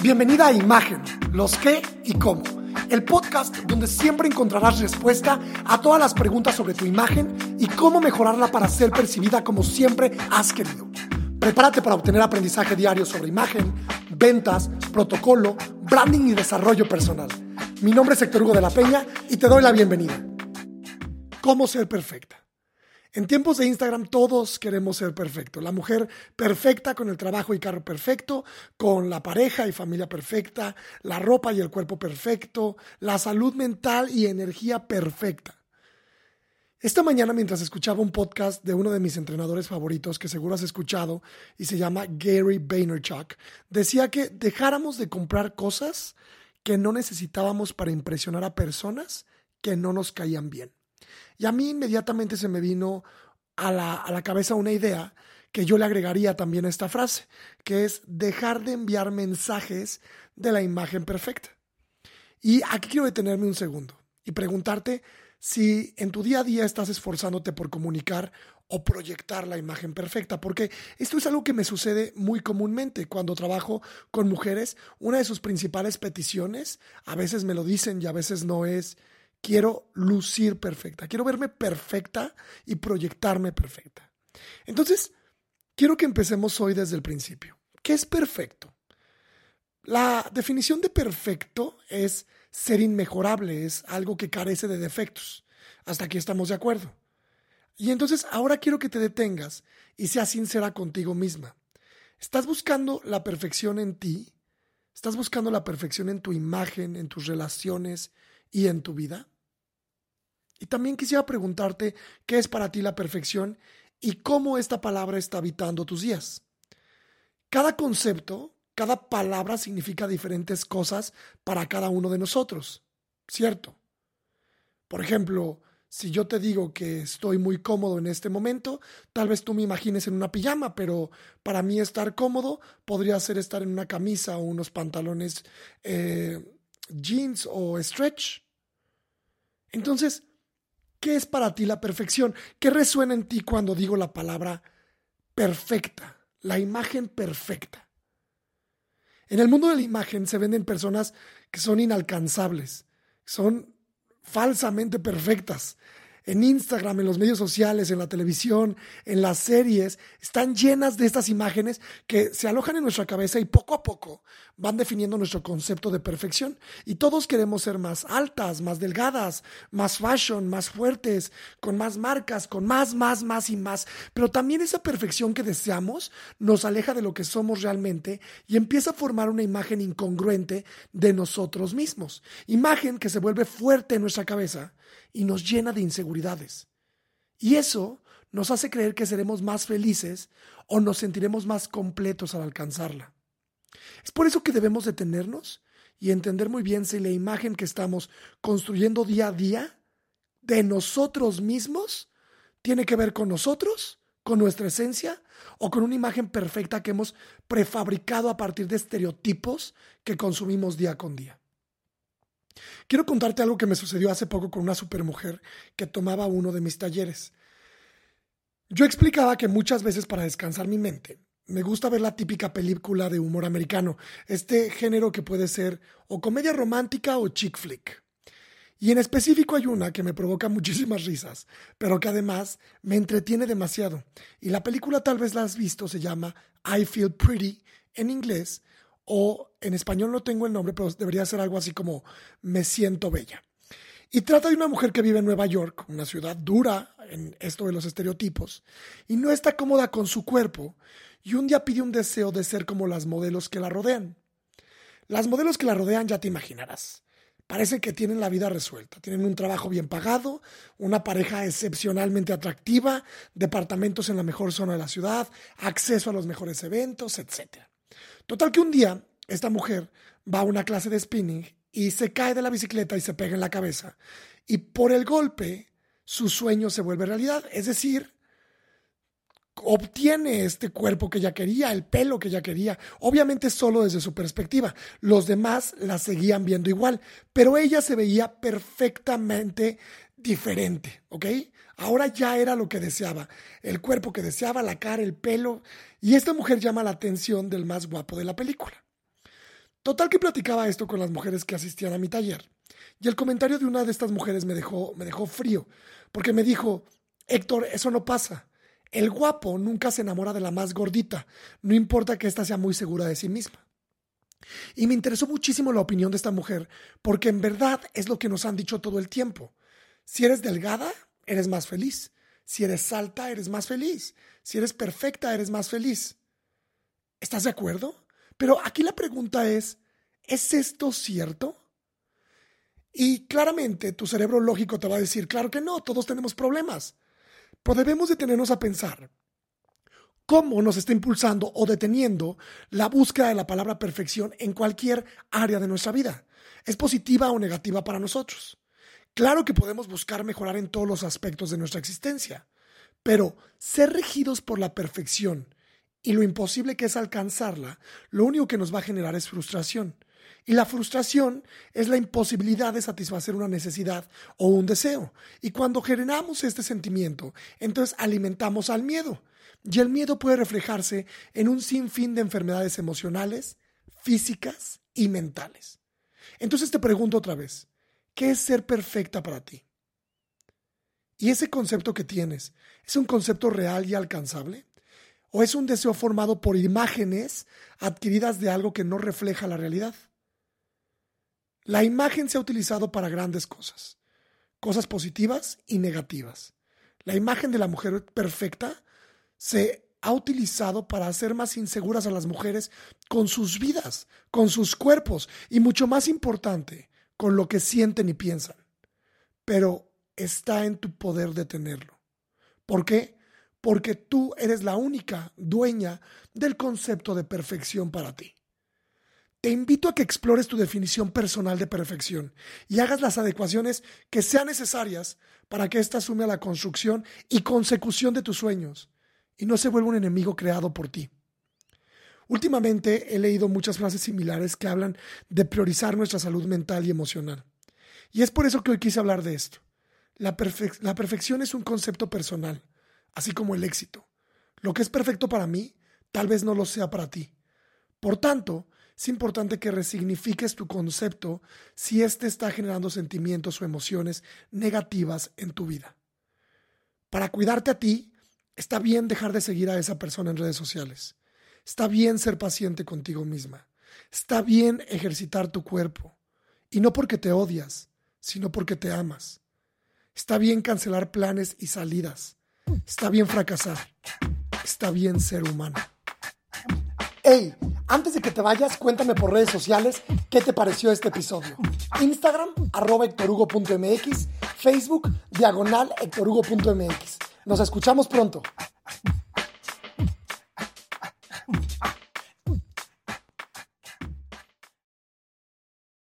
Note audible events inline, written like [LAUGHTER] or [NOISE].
Bienvenida a Imagen, los qué y cómo. El podcast donde siempre encontrarás respuesta a todas las preguntas sobre tu imagen y cómo mejorarla para ser percibida como siempre has querido. Prepárate para obtener aprendizaje diario sobre imagen, ventas, protocolo, branding y desarrollo personal. Mi nombre es Héctor Hugo de la Peña y te doy la bienvenida. ¿Cómo ser perfecta? En tiempos de Instagram todos queremos ser perfectos. La mujer perfecta con el trabajo y carro perfecto, con la pareja y familia perfecta, la ropa y el cuerpo perfecto, la salud mental y energía perfecta. Esta mañana mientras escuchaba un podcast de uno de mis entrenadores favoritos que seguro has escuchado y se llama Gary Vaynerchuk, decía que dejáramos de comprar cosas que no necesitábamos para impresionar a personas que no nos caían bien. Y a mí inmediatamente se me vino a la, a la cabeza una idea que yo le agregaría también a esta frase, que es dejar de enviar mensajes de la imagen perfecta. Y aquí quiero detenerme un segundo y preguntarte si en tu día a día estás esforzándote por comunicar o proyectar la imagen perfecta, porque esto es algo que me sucede muy comúnmente cuando trabajo con mujeres. Una de sus principales peticiones, a veces me lo dicen y a veces no es, quiero lucir perfecta, quiero verme perfecta y proyectarme perfecta. Entonces, quiero que empecemos hoy desde el principio. ¿Qué es perfecto? La definición de perfecto es ser inmejorable, es algo que carece de defectos. Hasta aquí estamos de acuerdo. Y entonces ahora quiero que te detengas y seas sincera contigo misma. ¿Estás buscando la perfección en ti? ¿Estás buscando la perfección en tu imagen, en tus relaciones, y en tu vida? Y también quisiera preguntarte qué es para ti la perfección y cómo esta palabra está habitando tus días. Cada concepto, cada palabra significa diferentes cosas para cada uno de nosotros, ¿cierto? Por ejemplo, si yo te digo que estoy muy cómodo en este momento, tal vez tú me imagines en una pijama, pero para mí estar cómodo podría ser estar en una camisa o unos pantalones eh, jeans o stretch. Entonces, ¿qué es para ti la perfección? ¿Qué resuena en ti cuando digo la palabra perfecta? La imagen perfecta. En el mundo de la imagen se venden personas que son inalcanzables, son falsamente perfectas, en Instagram, en los medios sociales, en la televisión, en las series, están llenas de estas imágenes que se alojan en nuestra cabeza y poco a poco van definiendo nuestro concepto de perfección. Y todos queremos ser más altas, más delgadas, más fashion, más fuertes, con más marcas, con más, más, más y más. Pero también esa perfección que deseamos nos aleja de lo que somos realmente y empieza a formar una imagen incongruente de nosotros mismos. Imagen que se vuelve fuerte en nuestra cabeza y nos llena de inseguridades. Y eso nos hace creer que seremos más felices o nos sentiremos más completos al alcanzarla. Es por eso que debemos detenernos y entender muy bien si la imagen que estamos construyendo día a día de nosotros mismos tiene que ver con nosotros, con nuestra esencia o con una imagen perfecta que hemos prefabricado a partir de estereotipos que consumimos día con día. Quiero contarte algo que me sucedió hace poco con una supermujer que tomaba uno de mis talleres. Yo explicaba que muchas veces para descansar mi mente me gusta ver la típica película de humor americano, este género que puede ser o comedia romántica o chick flick. Y en específico hay una que me provoca [LAUGHS] muchísimas risas, pero que además me entretiene demasiado. Y la película tal vez la has visto, se llama I Feel Pretty en inglés o en español no tengo el nombre, pero debería ser algo así como Me siento bella. Y trata de una mujer que vive en Nueva York, una ciudad dura en esto de los estereotipos, y no está cómoda con su cuerpo, y un día pide un deseo de ser como las modelos que la rodean. Las modelos que la rodean ya te imaginarás. Parece que tienen la vida resuelta, tienen un trabajo bien pagado, una pareja excepcionalmente atractiva, departamentos en la mejor zona de la ciudad, acceso a los mejores eventos, etc. Total que un día esta mujer va a una clase de spinning y se cae de la bicicleta y se pega en la cabeza. Y por el golpe, su sueño se vuelve realidad. Es decir, obtiene este cuerpo que ella quería, el pelo que ella quería, obviamente solo desde su perspectiva. Los demás la seguían viendo igual, pero ella se veía perfectamente diferente, ¿ok? Ahora ya era lo que deseaba, el cuerpo que deseaba, la cara, el pelo, y esta mujer llama la atención del más guapo de la película. Total que platicaba esto con las mujeres que asistían a mi taller. Y el comentario de una de estas mujeres me dejó, me dejó frío, porque me dijo, Héctor, eso no pasa. El guapo nunca se enamora de la más gordita, no importa que ésta sea muy segura de sí misma. Y me interesó muchísimo la opinión de esta mujer, porque en verdad es lo que nos han dicho todo el tiempo. Si eres delgada, eres más feliz. Si eres alta, eres más feliz. Si eres perfecta, eres más feliz. ¿Estás de acuerdo? Pero aquí la pregunta es, ¿es esto cierto? Y claramente tu cerebro lógico te va a decir, claro que no, todos tenemos problemas. Pero debemos detenernos a pensar cómo nos está impulsando o deteniendo la búsqueda de la palabra perfección en cualquier área de nuestra vida. ¿Es positiva o negativa para nosotros? Claro que podemos buscar mejorar en todos los aspectos de nuestra existencia, pero ser regidos por la perfección y lo imposible que es alcanzarla, lo único que nos va a generar es frustración. Y la frustración es la imposibilidad de satisfacer una necesidad o un deseo. Y cuando generamos este sentimiento, entonces alimentamos al miedo. Y el miedo puede reflejarse en un sinfín de enfermedades emocionales, físicas y mentales. Entonces te pregunto otra vez, ¿qué es ser perfecta para ti? ¿Y ese concepto que tienes es un concepto real y alcanzable? ¿O es un deseo formado por imágenes adquiridas de algo que no refleja la realidad? La imagen se ha utilizado para grandes cosas, cosas positivas y negativas. La imagen de la mujer perfecta se ha utilizado para hacer más inseguras a las mujeres con sus vidas, con sus cuerpos y mucho más importante, con lo que sienten y piensan. Pero está en tu poder detenerlo. ¿Por qué? Porque tú eres la única dueña del concepto de perfección para ti. Te invito a que explores tu definición personal de perfección y hagas las adecuaciones que sean necesarias para que ésta asume la construcción y consecución de tus sueños y no se vuelva un enemigo creado por ti. Últimamente he leído muchas frases similares que hablan de priorizar nuestra salud mental y emocional. Y es por eso que hoy quise hablar de esto. La, la perfección es un concepto personal, así como el éxito. Lo que es perfecto para mí, tal vez no lo sea para ti. Por tanto, es importante que resignifiques tu concepto si éste está generando sentimientos o emociones negativas en tu vida. Para cuidarte a ti, está bien dejar de seguir a esa persona en redes sociales. Está bien ser paciente contigo misma. Está bien ejercitar tu cuerpo. Y no porque te odias, sino porque te amas. Está bien cancelar planes y salidas. Está bien fracasar. Está bien ser humano. Hey, antes de que te vayas, cuéntame por redes sociales qué te pareció este episodio. Instagram, arroba hectorugo.mx, Facebook, diagonal hectorugo.mx. Nos escuchamos pronto.